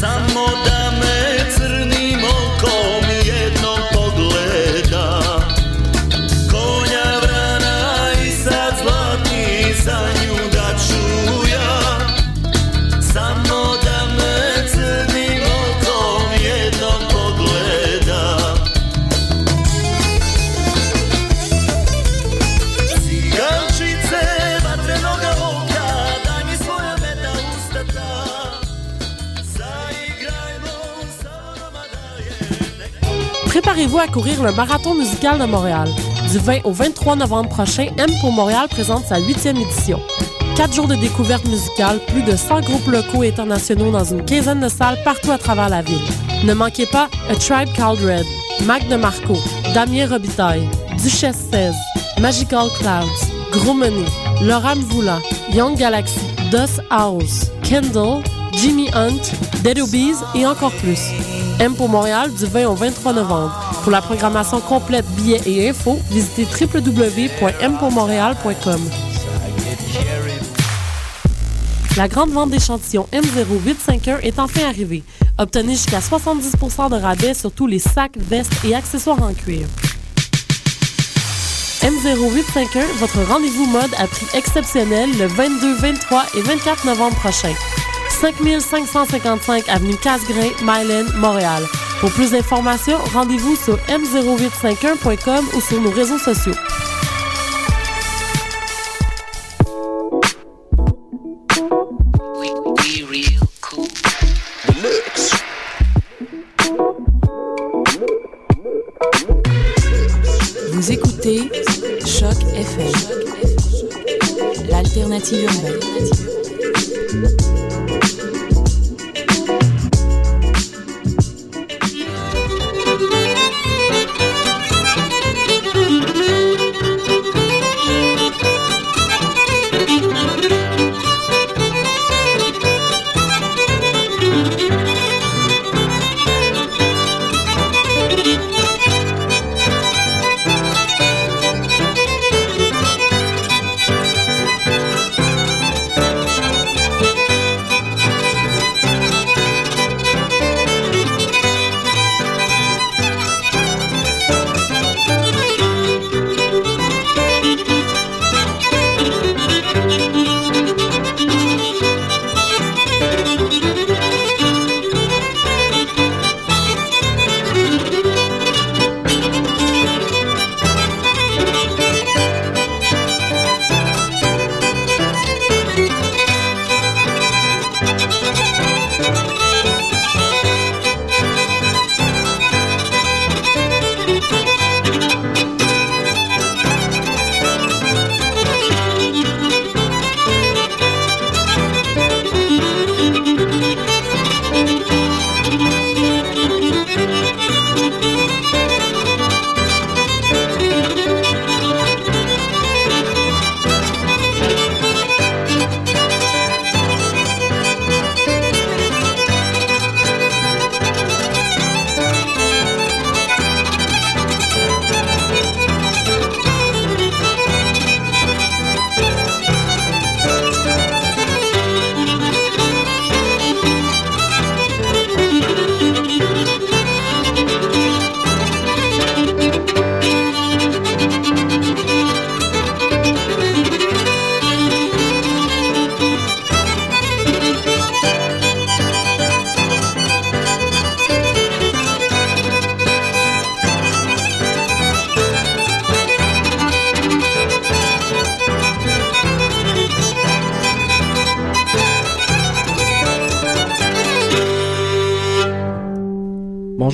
Samo da À courir le marathon musical de Montréal. Du 20 au 23 novembre prochain, M pour Montréal présente sa huitième édition. Quatre jours de découverte musicale, plus de 100 groupes locaux et internationaux dans une quinzaine de salles partout à travers la ville. Ne manquez pas A Tribe Called Red, Mac de Marco, Damien Robitaille, Duchesse 16, Magical Clouds, Gros Money, Laura Mvoula, Young Galaxy, Dust House, Kendall, Jimmy Hunt, Dead Obies et encore plus. M pour Montréal du 20 au 23 novembre. Pour la programmation complète, billets et infos, visitez www.mpourmontréal.com. La grande vente d'échantillons M0851 est enfin arrivée. Obtenez jusqu'à 70% de rabais sur tous les sacs, vestes et accessoires en cuir. M0851, votre rendez-vous mode à prix exceptionnel le 22, 23 et 24 novembre prochain. 5555 avenue Casgrain, Myland, Montréal. Pour plus d'informations, rendez-vous sur m0851.com ou sur nos réseaux sociaux. Vous écoutez Choc FM, l'alternative urbaine.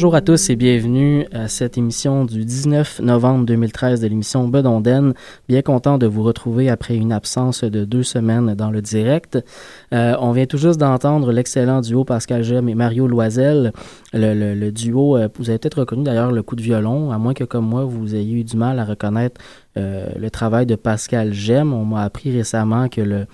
Bonjour à tous et bienvenue à cette émission du 19 novembre 2013 de l'émission Bedonden. Bien content de vous retrouver après une absence de deux semaines dans le direct. Euh, on vient tout juste d'entendre l'excellent duo Pascal Gem et Mario Loisel. Le, duo, euh, vous avez peut-être reconnu d'ailleurs le coup de violon, à moins que comme moi vous ayez eu du mal à reconnaître euh, le travail de Pascal Gem. On m'a appris récemment que le,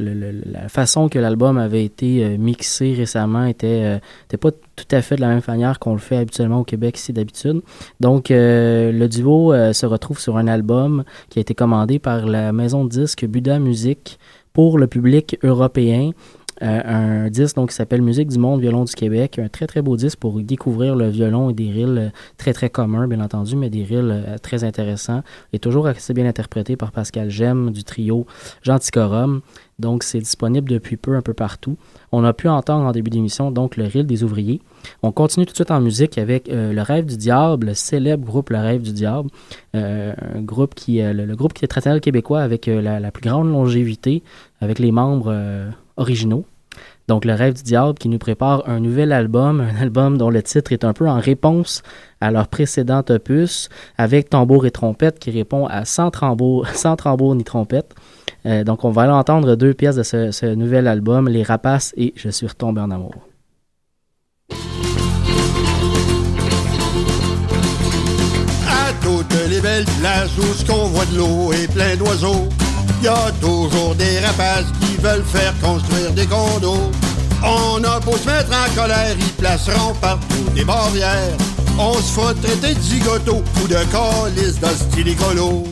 la façon que l'album avait été euh, mixé récemment était, euh, était pas tout à fait de la même manière qu'on le fait habituellement au Québec ici d'habitude. Donc euh, le duo se retrouve sur un album qui a été commandé par la maison de disques Buda Music pour le public européen. Un disque donc, qui s'appelle Musique du monde, violon du Québec. Un très très beau disque pour découvrir le violon et des rilles euh, très très communs, bien entendu, mais des rilles euh, très intéressants. Et toujours assez bien interprété par Pascal Gem du trio Genticorum. Donc c'est disponible depuis peu un peu partout. On a pu entendre en début d'émission donc le rill des ouvriers. On continue tout de suite en musique avec euh, Le Rêve du Diable, le célèbre groupe Le Rêve du Diable, euh, un groupe qui, euh, le, groupe qui est traditionnel québécois avec la, plus grande longévité, avec les membres originaux. Donc Le Rêve du Diable qui nous prépare un nouvel album, un album dont le titre est un peu en réponse à leur précédent opus, avec tambour et trompette qui répond à sans tambour, sans ni trompette. Euh, donc on va aller entendre deux pièces de ce, nouvel album, Les Rapaces et Je suis retombé en amour. À toutes les belles plages où ce qu'on voit de l'eau est plein d'oiseaux, y a toujours des rapaces qui veulent faire construire des condos. On a beau se mettre en colère, ils placeront partout des barrières. On se fera traiter de zigoto ou de calice d'hostie écolo.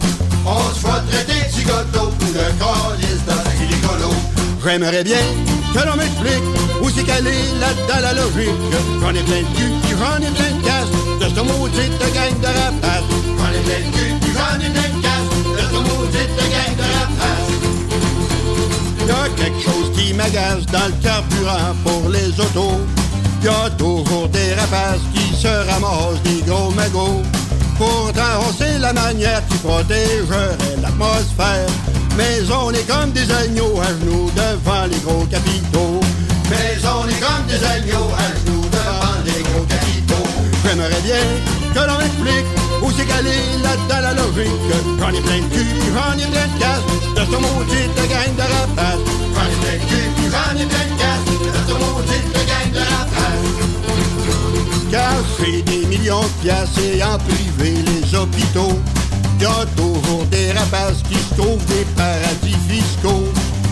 On se fera traiter de zigoto ou de calice d'hostie écolo. J'aimerais bien que l'on m'explique où c'est qu'elle est là-dedans la logique. J'en ai plein de cul, puis j'en ai plein de casse de ce maudite gang de rapaces. J'en ai plein de cul, puis j'en ai plein de casse de ce maudite gang de rapaces. Y a quelque chose qui m'agace dans le carburant pour les autos. Y a toujours des rapaces qui se ramassent des gros magots. Pourtant, on la manière qui protégerait l'atmosphère. Mais on est comme des agneaux à genoux devant les gros capitaux. Mais on est comme des agneaux à genoux devant les gros capitaux. J'aimerais bien que l'on m'explique où c'est est là-dedans la logique. J'en ai plein de cul, j'en ai plein de casse de ce maudit de gang de rapaces. J'en ai plein de cul, j'en ai plein de casse de ce maudit de de. Car c'est des millions de piastres et en privé les hôpitaux. Y a toujours des rapaces qui se trouvent des paradis fiscaux.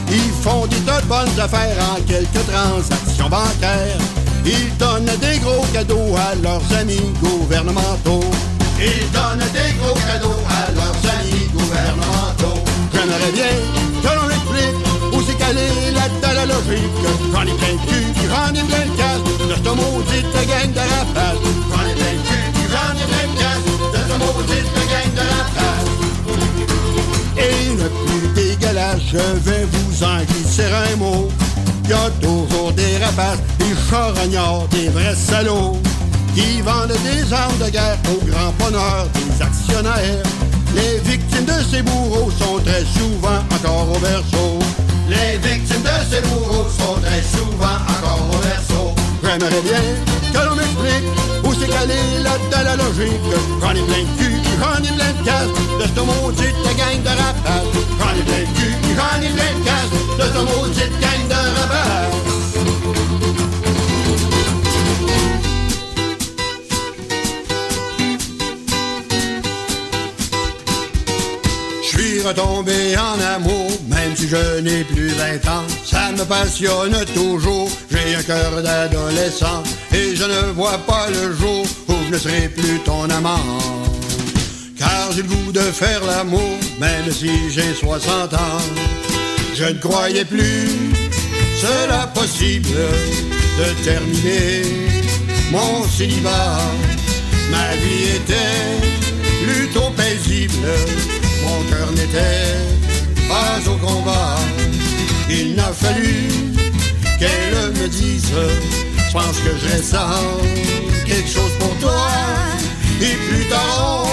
Ils font des tas de bonnes affaires en quelques transactions bancaires. Ils donnent des gros cadeaux à leurs amis gouvernementaux. Ils donnent des gros cadeaux à leurs amis gouvernementaux. J'aimerais bien que l'on explique où c'est là-dedans la logique. J'en ai plein de cul, j'en ai plein casse de ce maudite gang de rapaces. J'en ai plein de cul, j'en ai plein de casse de ce maudite de. Et le plus dégueulasse, je vais vous en glisser un mot. Y a toujours des rapaces, des charognards, des vrais salauds qui vendent des armes de guerre au grand bonheur des actionnaires. Les victimes de ces bourreaux sont très souvent encore au berceau. Les victimes de ces bourreaux sont très souvent encore au berceau. J'aimerais bien que l'on m'explique où c'est qu'elle est là-dedans la logique. J'en ai plein de cul, j'en ai plein de casse de ce maudite gang de rapaces. J'en ai plein de cul, j'en ai plein de de ce maudite gang de rapaces. Je suis retombé en amour, même si je n'ai plus 20 ans. Ça me passionne toujours, j'ai un cœur d'adolescent. Et je ne vois pas le jour où je ne serai plus ton amant. J'ai de faire l'amour, même si j'ai 60 ans. Je ne croyais plus cela possible de terminer mon célibat. Ma vie était plutôt paisible, mon cœur n'était pas au combat. Il n'a fallu qu'elle me dise, je pense que je ressens quelque chose pour toi. Et plus tard,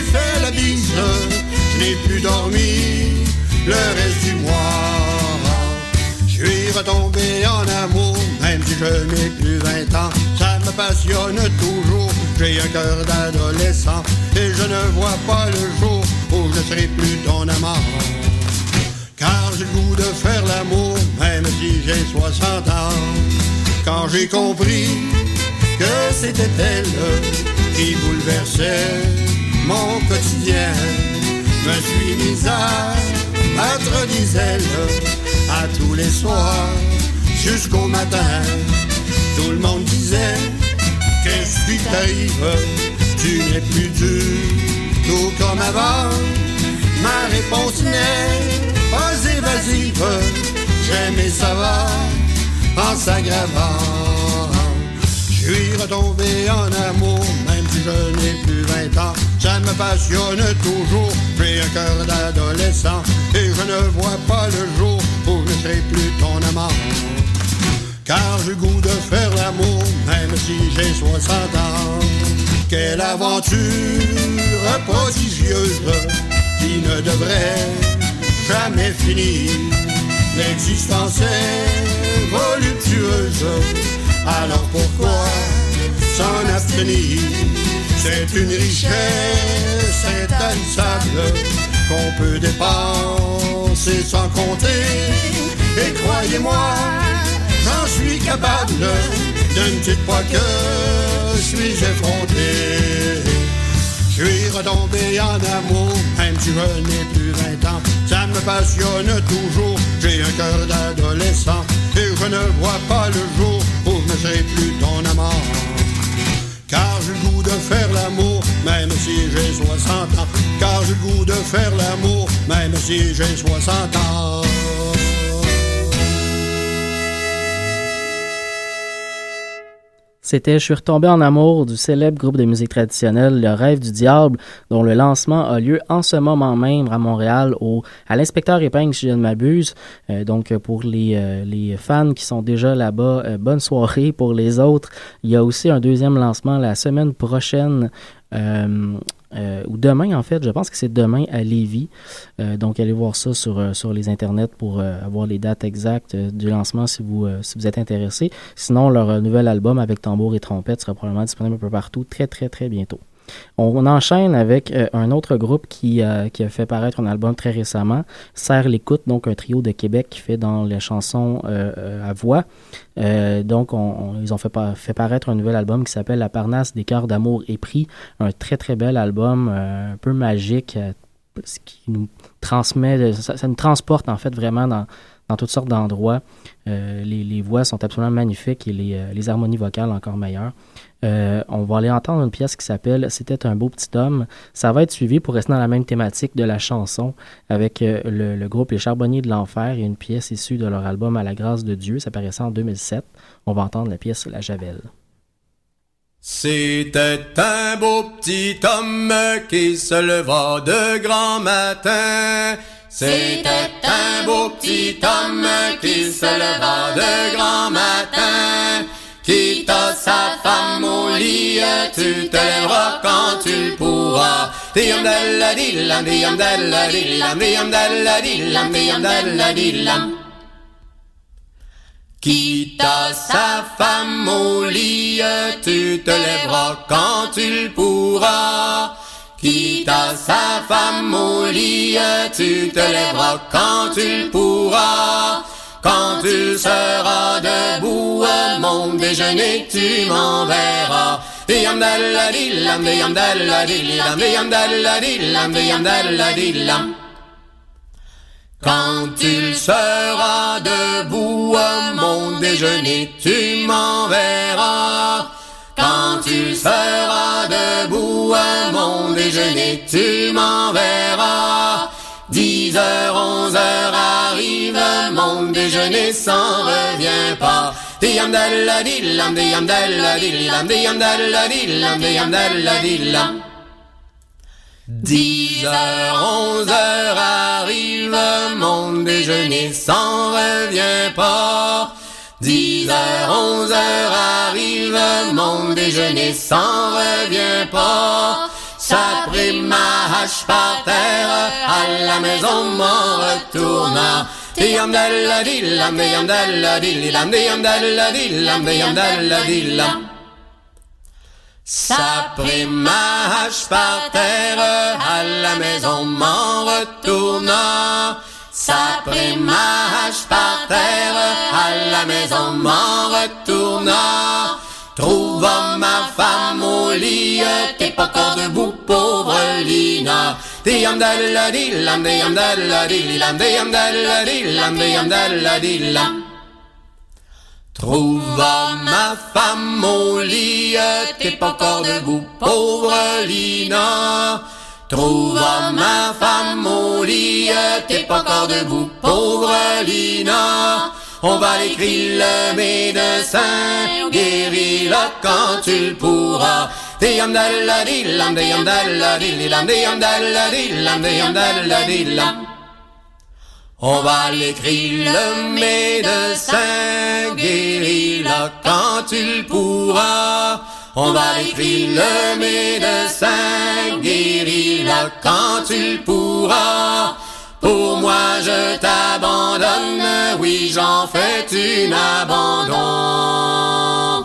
j'ai fait la bise, je n'ai plus dormi le reste du mois. Je suis retombé en amour, même si je n'ai plus 20 ans. Ça me passionne toujours, j'ai un cœur d'adolescent. Et je ne vois pas le jour où je serai plus ton amant. Car j'ai le goût de faire l'amour, même si j'ai 60 ans. Quand j'ai compris que c'était elle qui bouleversait mon quotidien, me suis mise à battre des ailes à tous les soirs jusqu'au matin. Tout le monde disait Qu'est-ce qui t'arrive? Tu n'es plus dur, tout comme avant. Ma réponse n'est pas évasive. mais ça va en s'aggravant. Je suis retombé en amour, même si je n'ai plus 20 ans. Ça me passionne toujours, j'ai un cœur d'adolescent. Et je ne vois pas le jour où je serai plus ton amant. Car j'ai goût de faire l'amour, même si j'ai 60 ans. Quelle aventure prodigieuse qui ne devrait jamais finir. L'existence est voluptueuse, alors pourquoi s'en abstenir? C'est une richesse intarissable qu'on peut dépenser sans compter. Et croyez-moi, j'en suis capable de ne dites pas que je suis effronté. Je suis retombé en amour, même si je n'ai plus 20 ans. Ça me passionne toujours, j'ai un cœur d'adolescent. Et je ne vois pas le jour où je ne serai plus ton amant. Car goût de faire l'amour, même si j'ai 60 ans. Car j'ai le goût de faire l'amour, même si j'ai 60 ans. C'était Je suis retombé en amour du célèbre groupe de musique traditionnelle Le Rêve du Diable, dont le lancement a lieu en ce moment même à Montréal au, à l'Inspecteur Épingle, si je ne m'abuse. Euh, donc, pour les, euh, les fans qui sont déjà là-bas, euh, bonne soirée. Pour les autres, il y a aussi un deuxième lancement la semaine prochaine. Euh, ou demain en fait, je pense que c'est demain à Lévis. Euh, donc allez voir ça sur, euh, sur les internets pour euh, avoir les dates exactes du lancement si vous, si vous êtes intéressé. Sinon, leur nouvel album avec tambour et trompette sera probablement disponible un peu partout très très très bientôt. On, enchaîne avec euh, un autre groupe qui, euh, qui a fait paraître un album très récemment, Serre l'écoute, donc un trio de Québec qui fait dans les chansons euh, à voix. Donc, on- on- ils ont fait, pa- fait paraître un nouvel album qui s'appelle La Parnasse des cœurs d'amour et prix. Un très très bel album, un peu magique, ce qui nous transmet, ça, nous transporte en fait vraiment dans, toutes sortes d'endroits. Les, voix sont absolument magnifiques et les harmonies vocales encore meilleures. Euh, on va aller entendre une pièce qui s'appelle C'était un beau petit homme. Ça va être suivi pour rester dans la même thématique de la chanson avec euh, le, le groupe Les Charbonniers de l'Enfer et une pièce issue de leur album À la grâce de Dieu. Ça paraissait en 2007. On va entendre la pièce La Javel. C'était un beau petit homme qui se leva de grand matin. C'était un beau petit homme qui se leva de grand matin. Quitta sa femme au lit, tu te lèveras quand tu pourras. Diam dalla dillam, diam dalla dillam, diam dalla dillam, diam dalla dillam. Quitta sa femme au lit, tu te lèveras quand tu le pourras. Quitta sa femme au lit, tu te lèveras quand tu le pourras. Quand tu seras debout, mon déjeuner, tu m'enverras. Quand tu seras debout à mon déjeuner, tu m'enverras. Quand tu seras debout à mon déjeuner, tu m'enverras. Dix heures, onze heures arrive, mon déjeuner s'en revient pas. Diam dalla dillam, diam dalla dillam, diam dalla dillam, diam dalla dillam. Dix heures, onze heures arrive, mon déjeuner s'en revient pas. Dix heures, onze heures arrive, mon déjeuner s'en revient pas. Ça pris ma hache par terre, à la maison m'en retourna. Diam dalla dillam, diam dalla dillam, diam dalla dillam, diam dalla dillam. Ça pris ma hache par terre, à la maison m'en retourna. Ça pris ma hache par terre, à la maison m'en retourna. Trouva ma femme au lit, t'es pas encore debout, pauvre Lina. Diam dalla dillam, diam dalla dillam, diam dalla dillam. Trouva ma femme au lit, t'es pas encore debout, pauvre Lina. Trouve ma femme au lit, t'es pas encore debout, pauvre Lina. On va l'écrire le médecin, guéris-la quand tu le pourras. On va l'écrire le médecin, guéris-la quand tu le pourras. On va l'écrire le médecin, guéris-la quand tu le pourras. Pour moi je t'abandonne, oui j'en fais un abandon.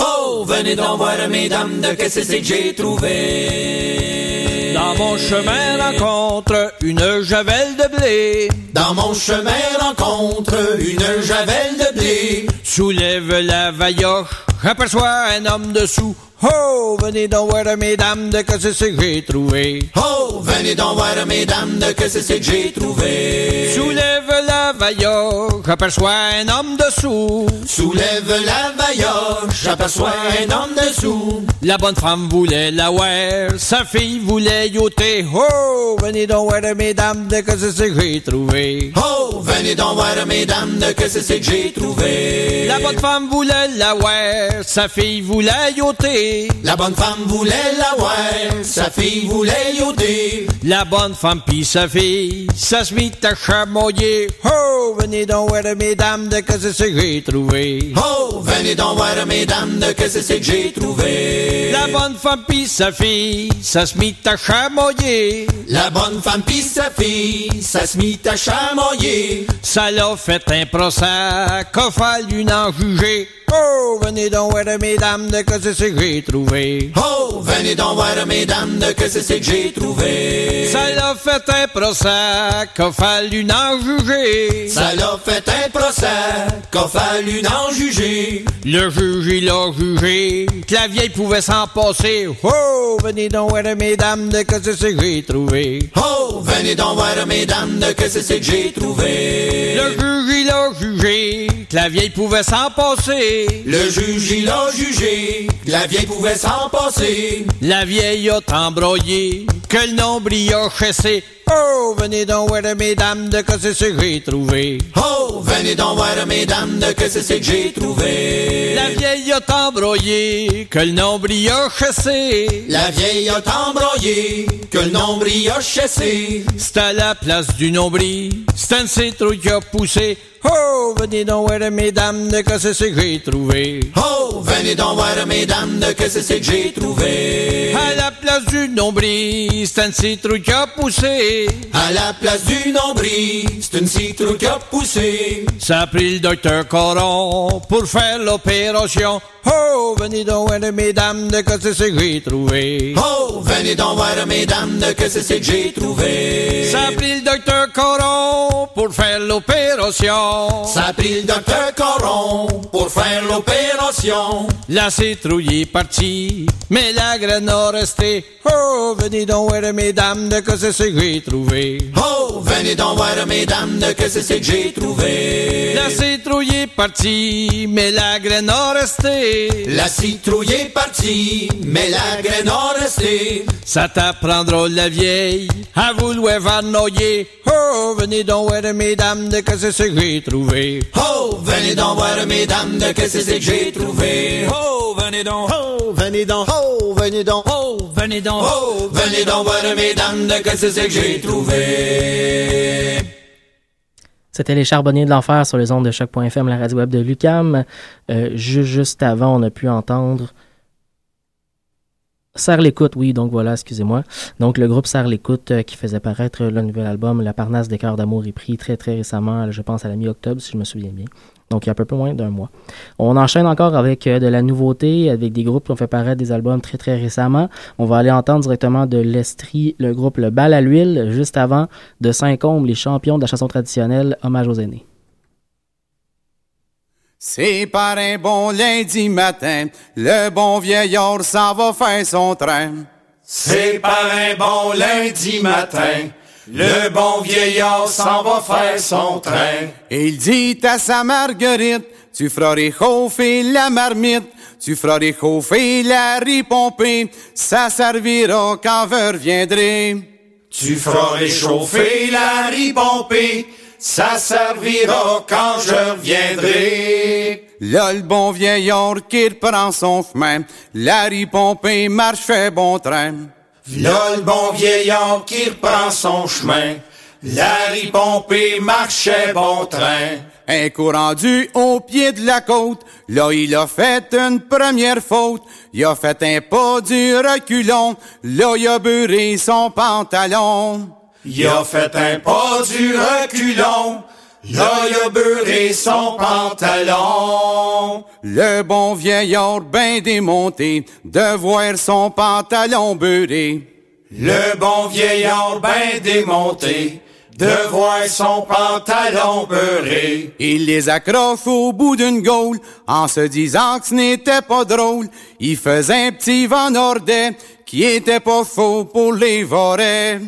Oh, venez donc voir, mesdames, de qu'est-ce que c'est que j'ai trouvé. Dans mon chemin rencontre une javel de blé. Dans mon chemin rencontre une javel de blé. Soulève la vailloche, aperçoit un homme dessous. Oh, venez donc voir, mesdames, de que c'est que j'ai trouvé. Oh, venez donc voir, mesdames, de que c'est que j'ai trouvé. Soulève la vailloche, aperçoit un homme dessous. Soulève la vailloche, j'aperçois un homme dessous. La bonne femme voulait la voir, sa fille voulait yoter. Oh, venez donc voir, mesdames, de que c'est que j'ai trouvé. Oh, venez donc voir, mesdames, de que c'est que j'ai trouvé. La bonne femme voulait la voir, sa fille voulait yoter. La bonne femme voulait la voir, sa fille voulait yoder. La bonne femme pis sa fille, ça se mit à chamoyer. Oh, venez donc voir, mesdames, de que c'est que j'ai trouvé. Oh, venez donc voir, mesdames, de que c'est que j'ai trouvé. La bonne femme pis sa fille, ça se mit à chamoyer. La bonne femme pis sa fille, ça se mit à chamoyer. Ça l'a fait un procès, qu'a fallu en juger. Oh, venez donc voir, mesdames, de que c'est que j'ai trouvé. Oh, venez donc voir, mesdames, de que c'est que j'ai trouvé. Ça l'a fait un procès, qu'a fallu en juger. Ça l'a fait un procès, qu'a fallu en juger. Le juge, il a jugé, que la vieille pouvait s'en passer. Oh, venez donc voir, mesdames, de que c'est que j'ai trouvé. Oh, venez donc voir, mesdames, de que c'est que j'ai trouvé. Le juge, il a jugé, que la vieille pouvait s'en passer. Le juge, il a jugé, la vieille pouvait s'en passer. La vieille a embroyé, que le nombril a chassé. Oh, venez donc voir, mesdames, de que c'est que j'ai trouvé. Oh, venez donc voir, mesdames, de que c'est que j'ai trouvé. La vieille a embroyé, que le nombril a chassé. La vieille a embroyé, que le nombril a chassé. C'est à la place du nombril, c'est un citrouille qui a poussé. Oh, venez donc voir, mesdames, de que c'est que j'ai trouvé. Oh, venez donc voir, mesdames, de que c'est que j'ai trouvé. À la place du nombril, c'est un citrouille qui a poussé. À la place du nombril, c'est une citrouille qui a poussé. Ça a pris le docteur Coron pour faire l'opération. Oh, venez donc voir, mesdames, de que c'est que j'ai trouvé. Oh, venez donc voir, mesdames, de que c'est que j'ai trouvé. Ça a pris le docteur Coron pour faire l'opération. Ça a pris le docteur Coron pour faire l'opération. La citrouille est partie, mais la graine a resté. Oh, venez donc voir, mesdames, de que c'est que j'ai trouvé. Oh, venez donc voir, mesdames, de que c'est que j'ai trouvé. La citrouille est partie, mais la graine a resté. La citrouille est partie, mais la graine a resté. Ça t'apprendra la vieille à vouloir varnoyer. Oh, venez donc voir, mesdames, de que c'est que j'ai trouvé. Oh, venez donc voir, mesdames, de que c'est que j'ai trouvé. Oh, venez donc. Oh, venez donc, oh, venez donc, Oh, venez donc. Oh, venez donc voir, mesdames, de que c'est que j'ai trouvé. C'était les charbonniers de l'enfer sur les ondes de choc.fm, la radio web de Lucam. Euh, ju- juste avant, on a pu entendre Serre l'écoute, oui, donc voilà, excusez-moi. Donc le groupe Serre l'écoute euh, qui faisait paraître le nouvel album La Parnasse des cœurs d'amour est pris très très récemment, je pense à la mi-octobre si je me souviens bien. Donc il y a un peu plus moins d'un mois. On enchaîne encore avec euh, de la nouveauté, avec des groupes qui ont fait paraître des albums très très récemment. On va aller entendre directement de l'Estrie le groupe Le Bal à l'huile, juste avant de Saint-Combe, les champions de la chanson traditionnelle, hommage aux aînés. C'est par un bon lundi matin, le bon vieillard s'en va faire son train. C'est par un bon lundi matin, Le bon vieillard s'en va faire son train. Et il dit à sa marguerite, tu feras réchauffer la marmite, tu feras réchauffer la riz pompée, ça servira quand je reviendrai. Tu feras réchauffer la riz pompée, ça servira quand je reviendrai. Là, le bon vieillard qui reprend son chemin, la riz pompée marche fait bon train. Là, le bon vieillard qui reprend son chemin, la riz pompée marchait bon train. Un coup rendu au pied de la côte, là il a fait une première faute. Il a fait un pas du reculon, là il a beurré son pantalon. Il a fait un pas du reculon, là il a beurré son pantalon. Le bon vieillard bien démonté de voir son pantalon beurré. Le bon vieillard bien démonté de voir son pantalon beurré. Il les accroche au bout d'une gaule en se disant que ce n'était pas drôle. Il faisait un petit vent nordais qui était pas faux pour les vorets.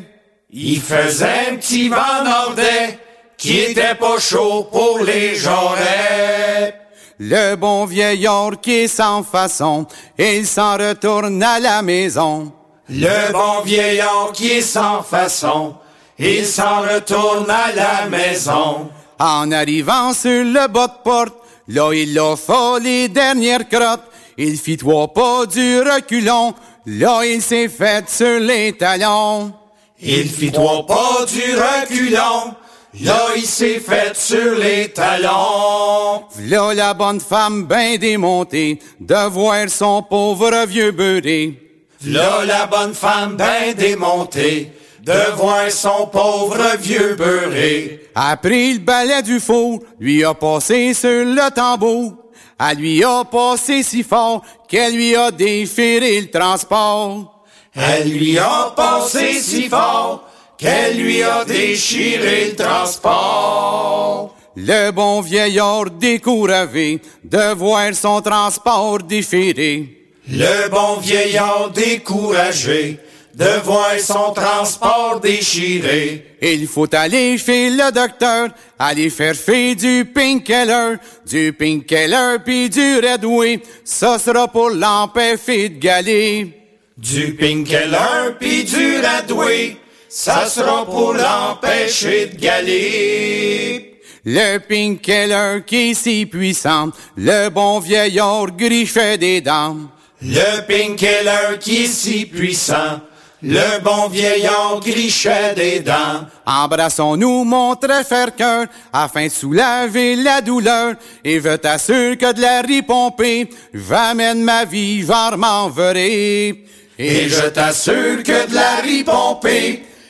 Il faisait un petit vent nordais qui était pas chaud pour les jarrets. Le bon vieillard qui est sans façon, il s'en retourne à la maison. Le bon vieillard qui est sans façon, il s'en retourne à la maison. En arrivant sur le bas de porte, là il fait les dernières crottes. Il fit trois pas du reculon, là il s'est fait sur les talons. Il fit trois pas du reculon, là il s'est fait sur les talons. Là la bonne femme bien démontée, de voir son pauvre vieux beurré. Là la bonne femme bien démontée, de voir son pauvre vieux beurré. A pris le balai du four, lui a passé sur le tambour. Elle lui a passé si fort qu'elle lui a déféré le transport. Elle lui a passé si fort qu'elle lui a déchiré le transport. Le bon vieillard découravé de voir son transport déféré. Le bon vieillard découragé de voir son transport déchiré. Il faut aller chez le docteur, aller faire faire du painkiller, du painkiller puis du redway, ça sera pour l'empêcher de galer. Du painkiller puis du radoué, ça sera pour l'empêcher de galer. Le painkiller qui est si puissant, le bon vieillard griffait des dents. Le painkiller qui est si puissant, le bon vieillard grichait des dents. Embrassons-nous, mon très faire cœur, afin de soulager la douleur. Et je t'assure que de la riz pompée, j'amène ma vie, j'en m'en verrai. Et je t'assure que de la riz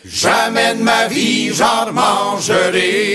pompée, j'amène ma vie, j'en mangerai.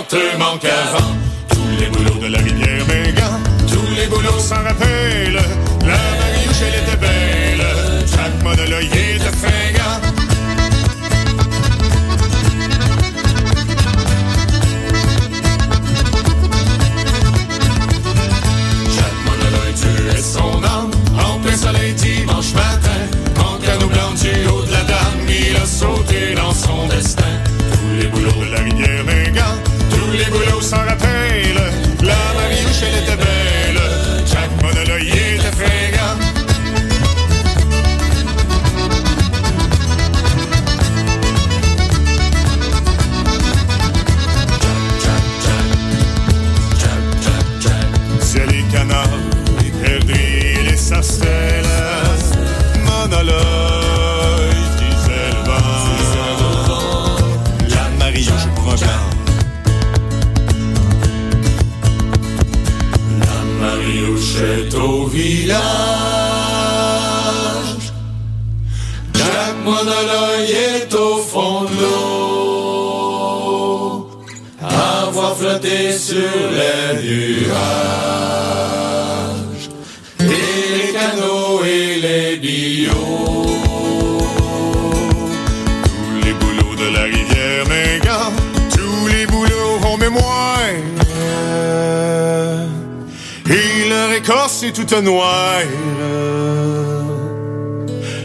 Lentement qu'avant. Noire.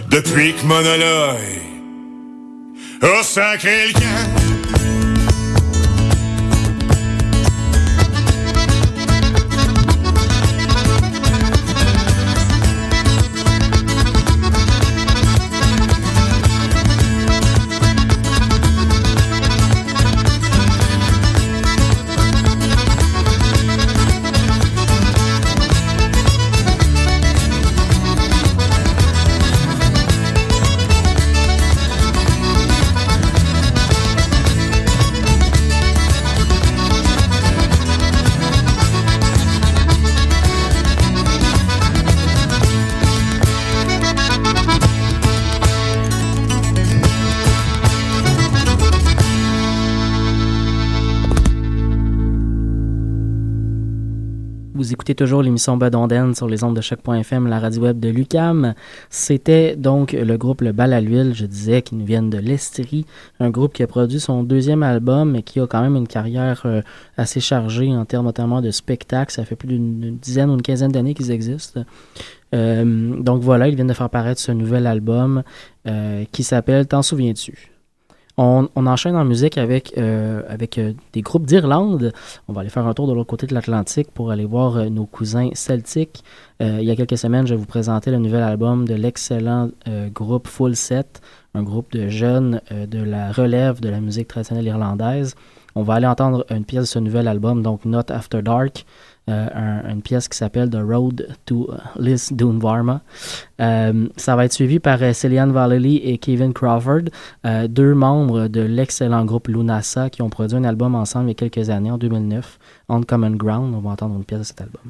Depuis que Monologue a sacré le camp. Écoutez toujours l'émission Bedonden sur les ondes de choc.fm, la radio web de Lucam. C'était donc le groupe Le Bal à l'huile, je disais, qui nous viennent de l'Estrie, un groupe qui a produit son deuxième album et qui a quand même une carrière euh, assez chargée en termes notamment de spectacles. Ça fait plus d'une dizaine ou une quinzaine d'années qu'ils existent. Euh, donc voilà, ils viennent de faire paraître ce nouvel album euh, qui s'appelle T'en souviens-tu? On, enchaîne en musique avec, euh, avec euh, des groupes d'Irlande. On va aller faire un tour de l'autre côté de l'Atlantique pour aller voir euh, nos cousins celtiques. Euh, il y a quelques semaines, je vais vous présenter le nouvel album de l'excellent groupe Full Set, un groupe de jeunes de la relève de la musique traditionnelle irlandaise. On va aller entendre une pièce de ce nouvel album, donc Not After Dark, euh, un- une pièce qui s'appelle The Road to Liz Dunvarma. Euh, ça va être suivi par euh, Celiane Vallely et Kevin Crawford, euh, deux membres de l'excellent groupe Lunasa qui ont produit un album ensemble il y a quelques années, en 2009, On Common Ground. On va entendre une pièce de cet album.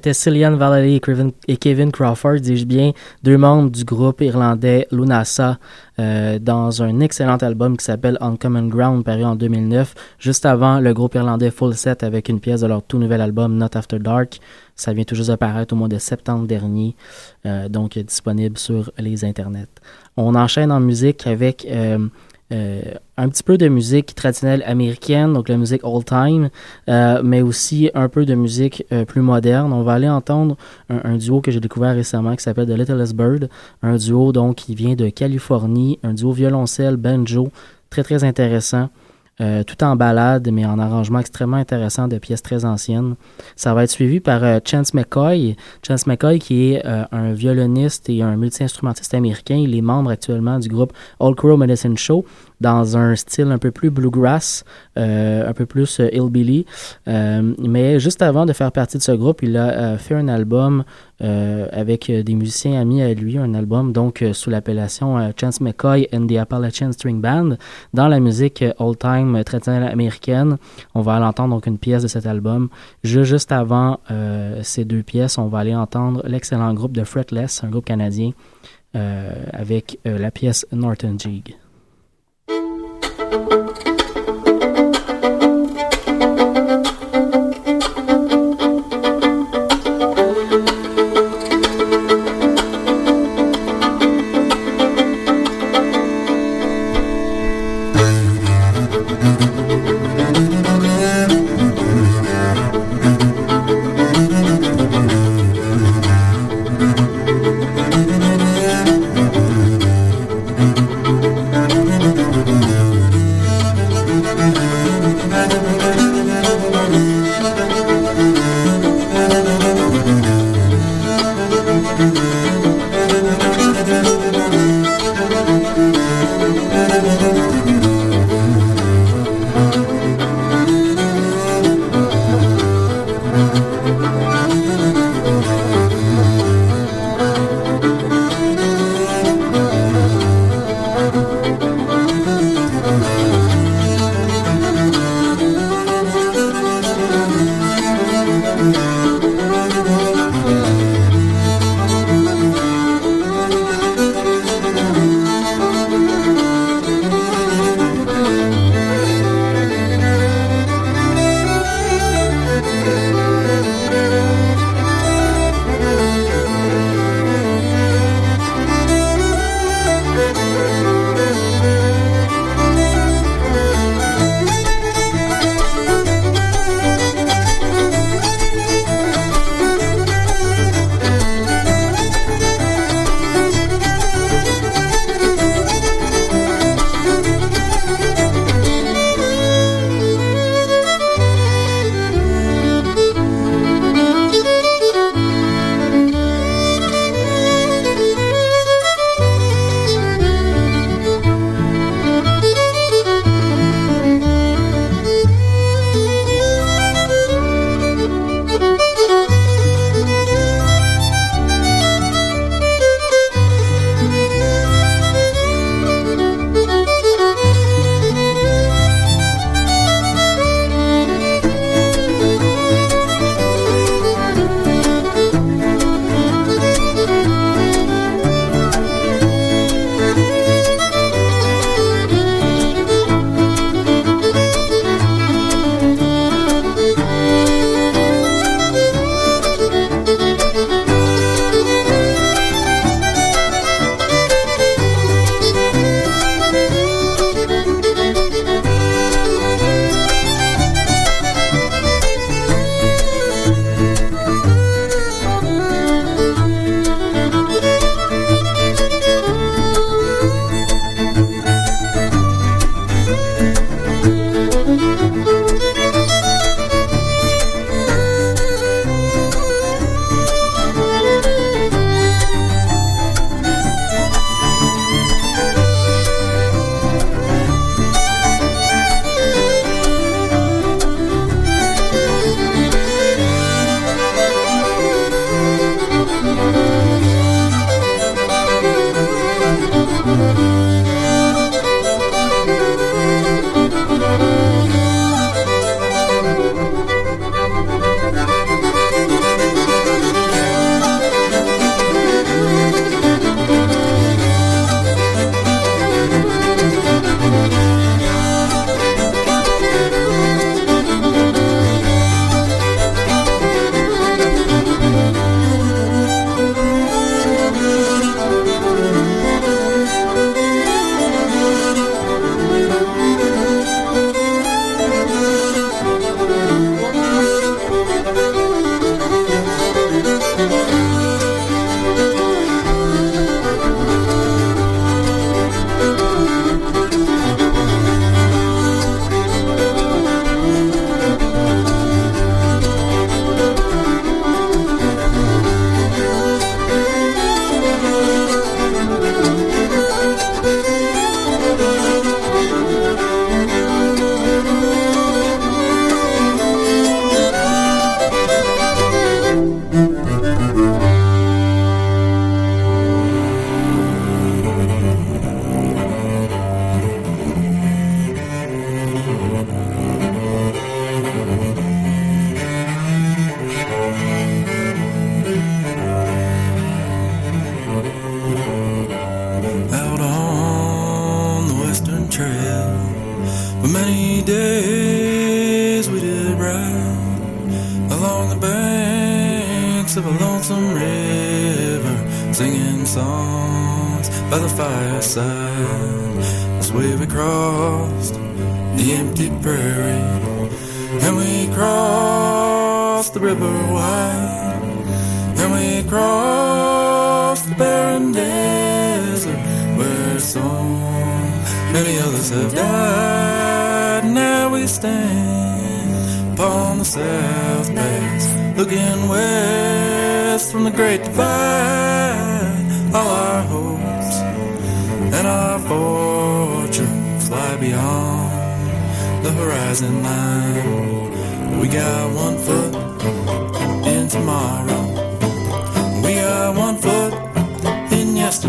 C'était Cillian Valley et Kevin, et Kevin Crawford, dis-je bien, deux membres du groupe irlandais Lunasa, euh, dans un excellent album qui s'appelle On Common Ground, paru en 2009, juste avant le groupe irlandais Full Set avec une pièce de leur tout nouvel album Not After Dark. Ça vient tout juste de paraître au mois de septembre dernier, euh, donc disponible sur les internets. On enchaîne en musique avec euh, euh, un petit peu de musique traditionnelle américaine, donc la musique old time, euh, mais aussi un peu de musique euh, plus moderne. On va aller entendre un, un duo que j'ai découvert récemment qui s'appelle The Littlest Bird, un duo donc qui vient de Californie, un duo violoncelle banjo très très intéressant. Euh, tout en balade, mais en arrangement extrêmement intéressant de pièces très anciennes. Ça va être suivi par euh, Chance McCoy. Chance McCoy, qui est euh, un violoniste et un multi-instrumentiste américain. Il est membre actuellement du groupe All Crow Medicine Show dans un style un peu plus bluegrass, euh, un peu plus euh, hillbilly. Euh, mais juste avant de faire partie de ce groupe, il a fait un album avec des musiciens amis à lui, un album donc sous l'appellation Chance McCoy and the Appalachian String Band. Dans la musique old-time traditionnelle américaine, on va aller entendre donc une pièce de cet album. Ju- Juste avant ces deux pièces, on va aller entendre l'excellent groupe de Fretless, un groupe canadien, euh, avec la pièce Norton Jig.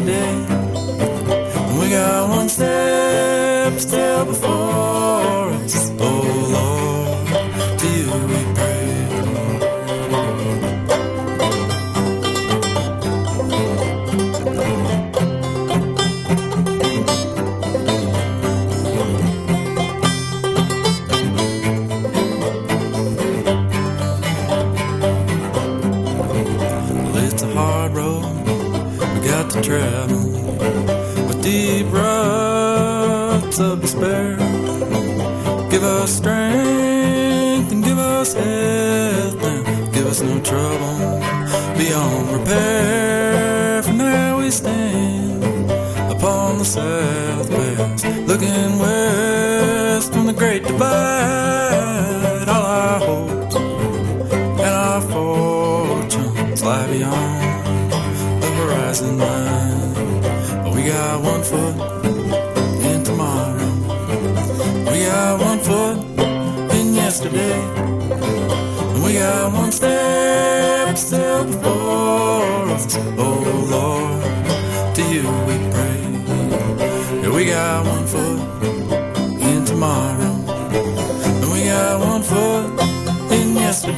Yesterday. We got one step still before goodbye.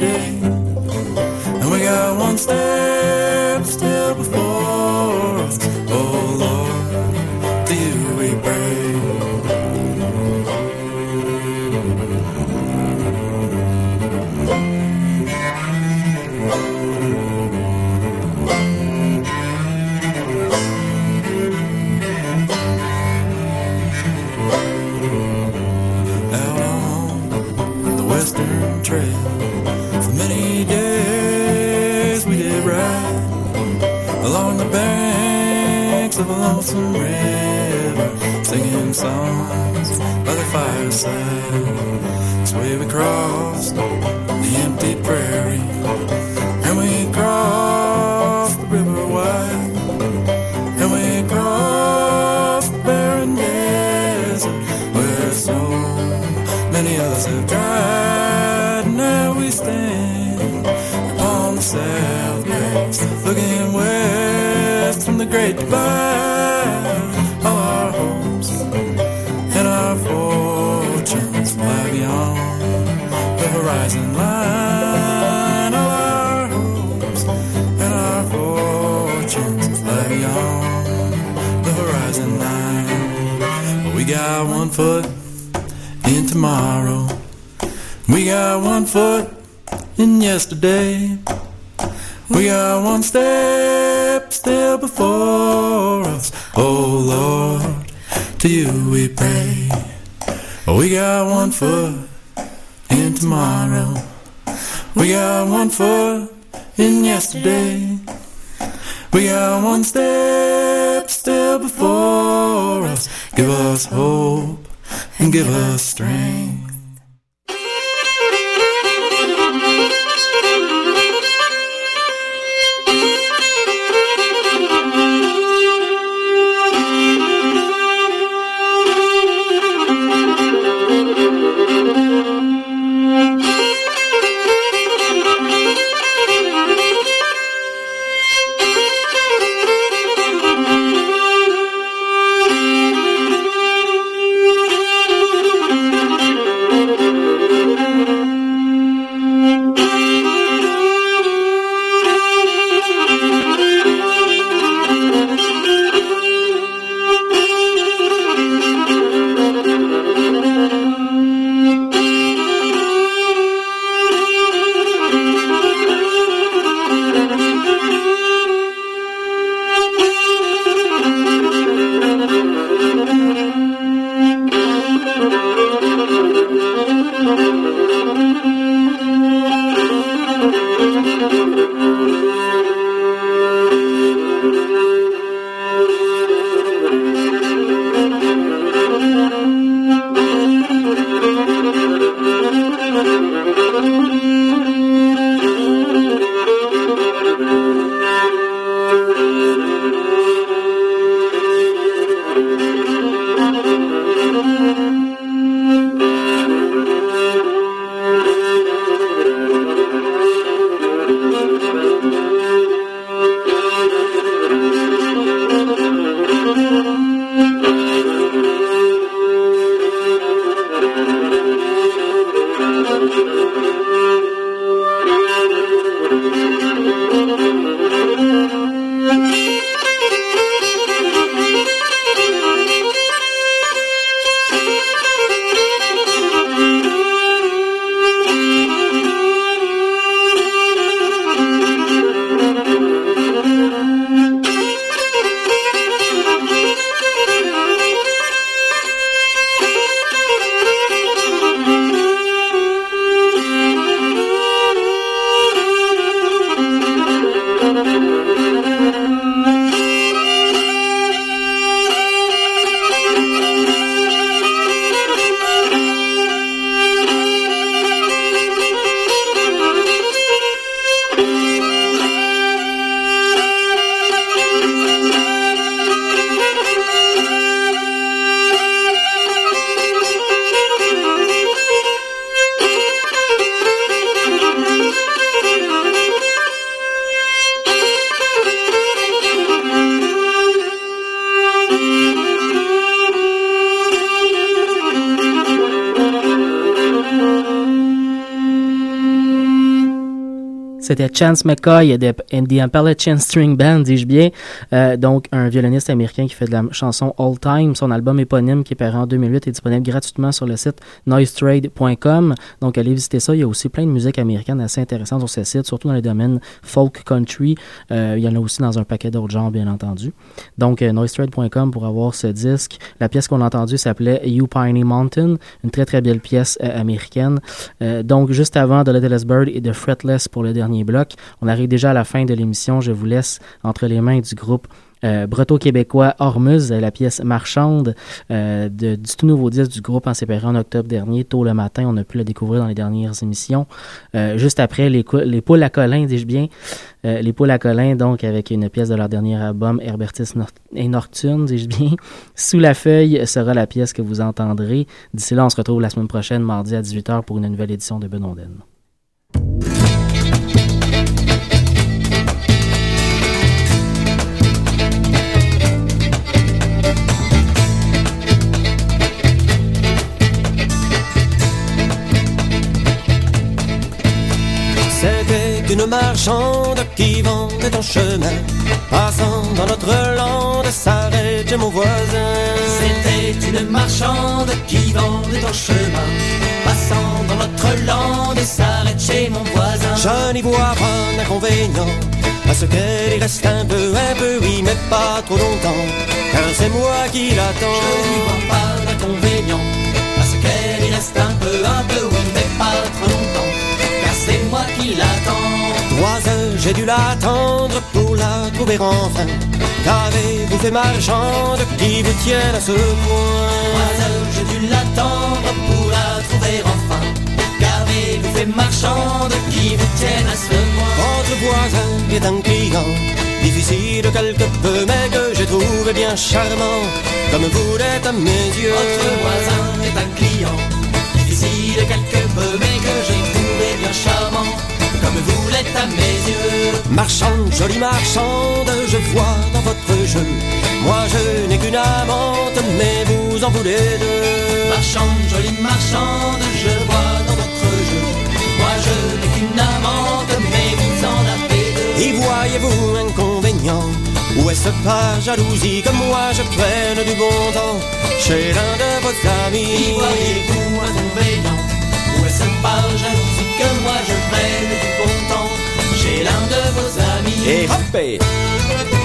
In lonesome river, singing songs by the fireside. This way we crossed the empty prairie, and we crossed the river wide, and we crossed the barren desert where so many others have died. Now we stand upon the south pass, looking west from the great divide. Horizon line. All our hopes and our fortunes lie beyond the horizon line. We got one foot in tomorrow. We got one foot in yesterday. We got one step still before us. Oh Lord, to you we pray. We got one foot tomorrow. We are one foot in yesterday. We are one step still before us. Give us hope and give us strength. C'était Chance McCoy de and the Appalachian String Band, dis-je bien. Euh, donc, un violoniste américain qui fait de la chanson All Time. Son album éponyme qui est paru en 2008 est disponible gratuitement sur le site noisetrade.com. Donc, allez visiter ça. Il y a aussi plein de musique américaine assez intéressante sur ce site, surtout dans les domaines folk country. Euh, il y en a aussi dans un paquet d'autres genres, bien entendu. Donc, euh, noisetrade.com pour avoir ce disque. La pièce qu'on a entendue s'appelait You Piney Mountain, une très très belle pièce euh, américaine. Euh, donc, juste avant The Littlest Bird et The Fretless pour le dernier On arrive déjà à la fin de l'émission. Je vous laisse entre les mains du groupe euh, breto-québécois Hormuz, la pièce marchande euh, du tout nouveau disque du groupe en séparé en octobre dernier, tôt le matin. On a pu le découvrir dans les dernières émissions. Euh, juste après, les, les poules à Colin, dis-je bien. Euh, les poules à Colin, donc, avec une pièce de leur dernier album, Herbertis et Nocturne, dis-je bien. Sous la feuille sera la pièce que vous entendrez. D'ici là, on se retrouve la semaine prochaine, mardi à 18h, pour une nouvelle édition de Benonden. C'était une marchande qui vendait en chemin. Passant dans notre lande, s'arrête chez mon voisin. C'était une marchande qui vendait en chemin. Passant dans notre lande et s'arrête chez mon voisin. Je n'y vois pas d'inconvénient à ce qu'elle y reste un peu, un peu, oui, mais pas trop longtemps. Car c'est moi qui l'attends. Je n'y vois pas d'inconvénient à ce qu'elle y reste un peu, un peu, oui, mais pas trop longtemps. Qui l'attends. Trois heures, j'ai dû l'attendre pour la trouver enfin. Qu'avez-vous fait marchande qui vous tienne à ce point? Trois heures, j'ai dû l'attendre pour la trouver enfin. Qu'avez-vous fait marchande qui vous tienne à ce point? Votre voisin est un client Difficile quelque peu mais que j'ai trouvé bien charmant Comme vous l'êtes à mes yeux Votre voisin est un client Difficile quelque peu mais que j'ai charmant Comme vous l'êtes à mes yeux. Marchande, jolie marchande, je vois dans votre jeu. Moi je n'ai qu'une amante mais vous en voulez deux. Marchande, jolie marchande, je vois dans votre jeu. Moi je n'ai qu'une amante mais vous en avez deux. Y voyez-vous inconvénient? Ou est-ce pas jalousie que moi je prenne du bon temps? Chez l'un de vos Y amis voyez-vous inconvénient? Est-ce pas jalousie que moi je prenne du bon temps. Chez l'un de vos amis. Et hop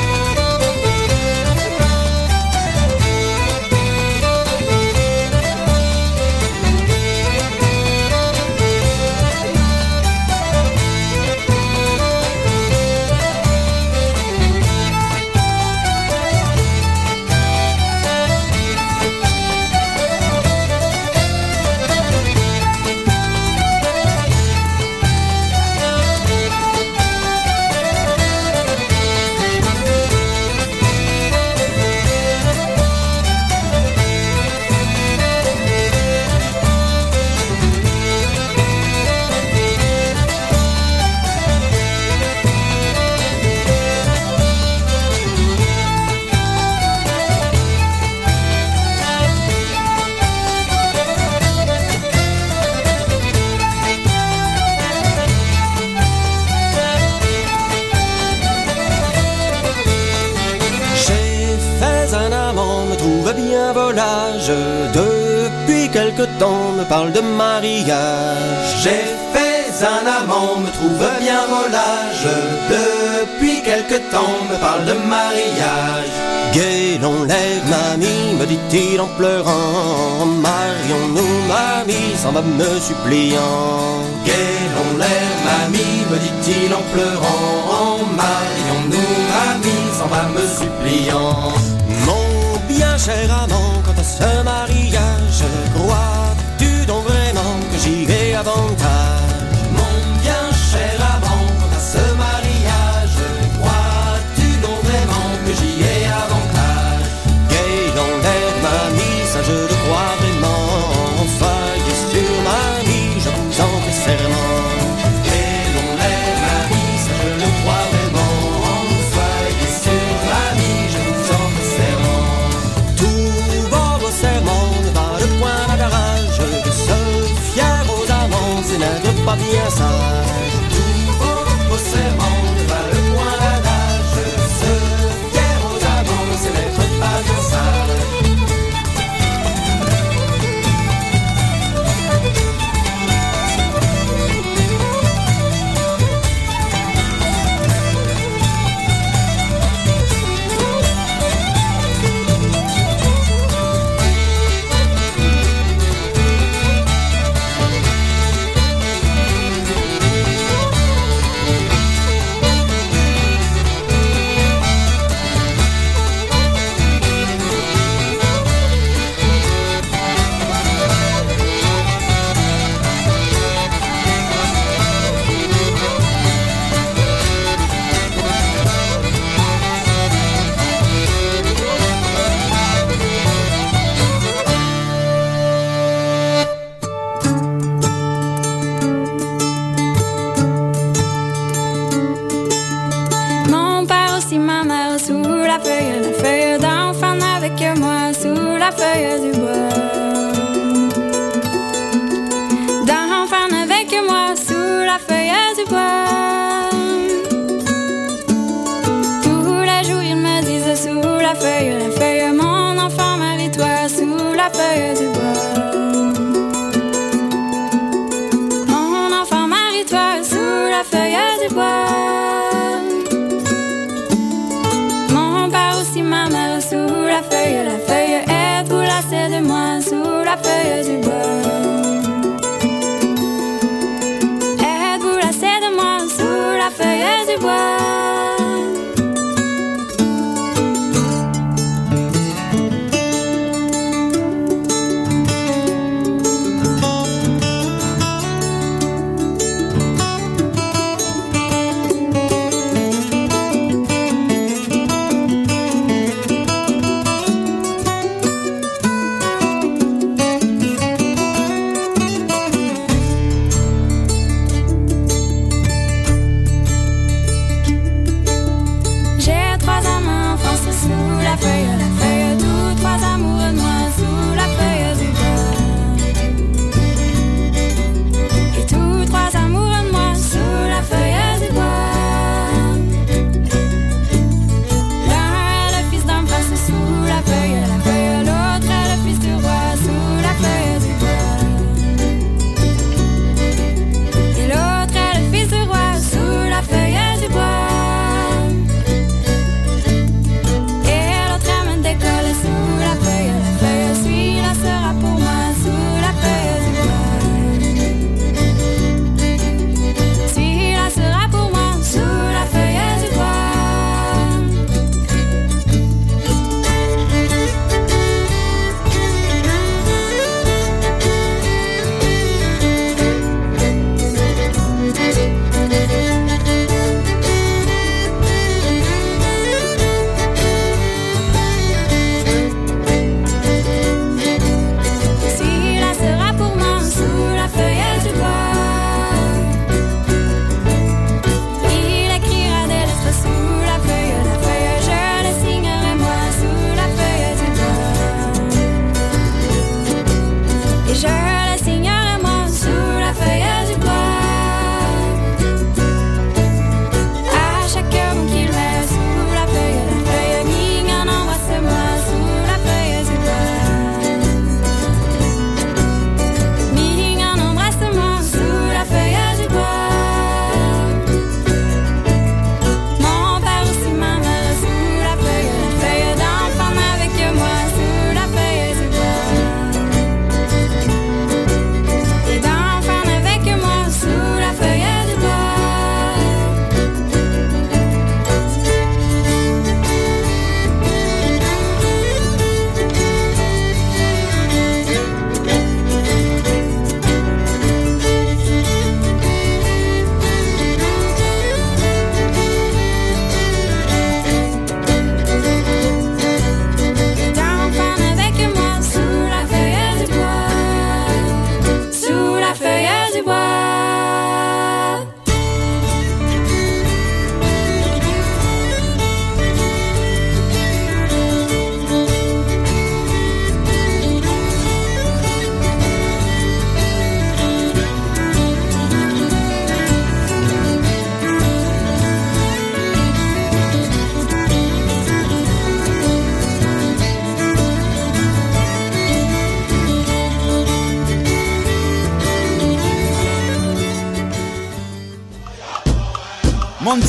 parle de mariage. J'ai fait un amant, me trouve bien volage. Depuis quelque temps me parle de mariage. Gay l'on l'air, mamie, me dit-il en pleurant. Marions-nous, mamie, s'en va me suppliant. Gay l'on l'air, mamie, me dit-il en pleurant. Marions-nous, mamie, s'en va me suppliant. Mon bien cher amant, quant à ce mariage, j'y ai pas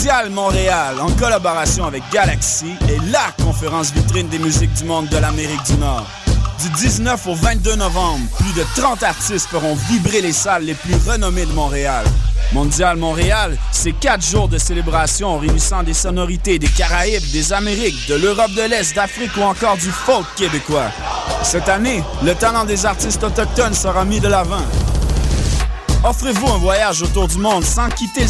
Mondial Montréal, en collaboration avec Galaxy, est la conférence vitrine des musiques du monde de l'Amérique du Nord. Du 19 au 22 novembre, plus de 30 artistes feront vibrer les salles les plus renommées de Montréal. Mondial Montréal, c'est quatre jours de célébration réunissant des sonorités des Caraïbes, des Amériques, de l'Europe de l'Est, d'Afrique ou encore du folk québécois. Cette année, le talent des artistes autochtones sera mis de l'avant. Offrez-vous un voyage autour du monde sans quitter le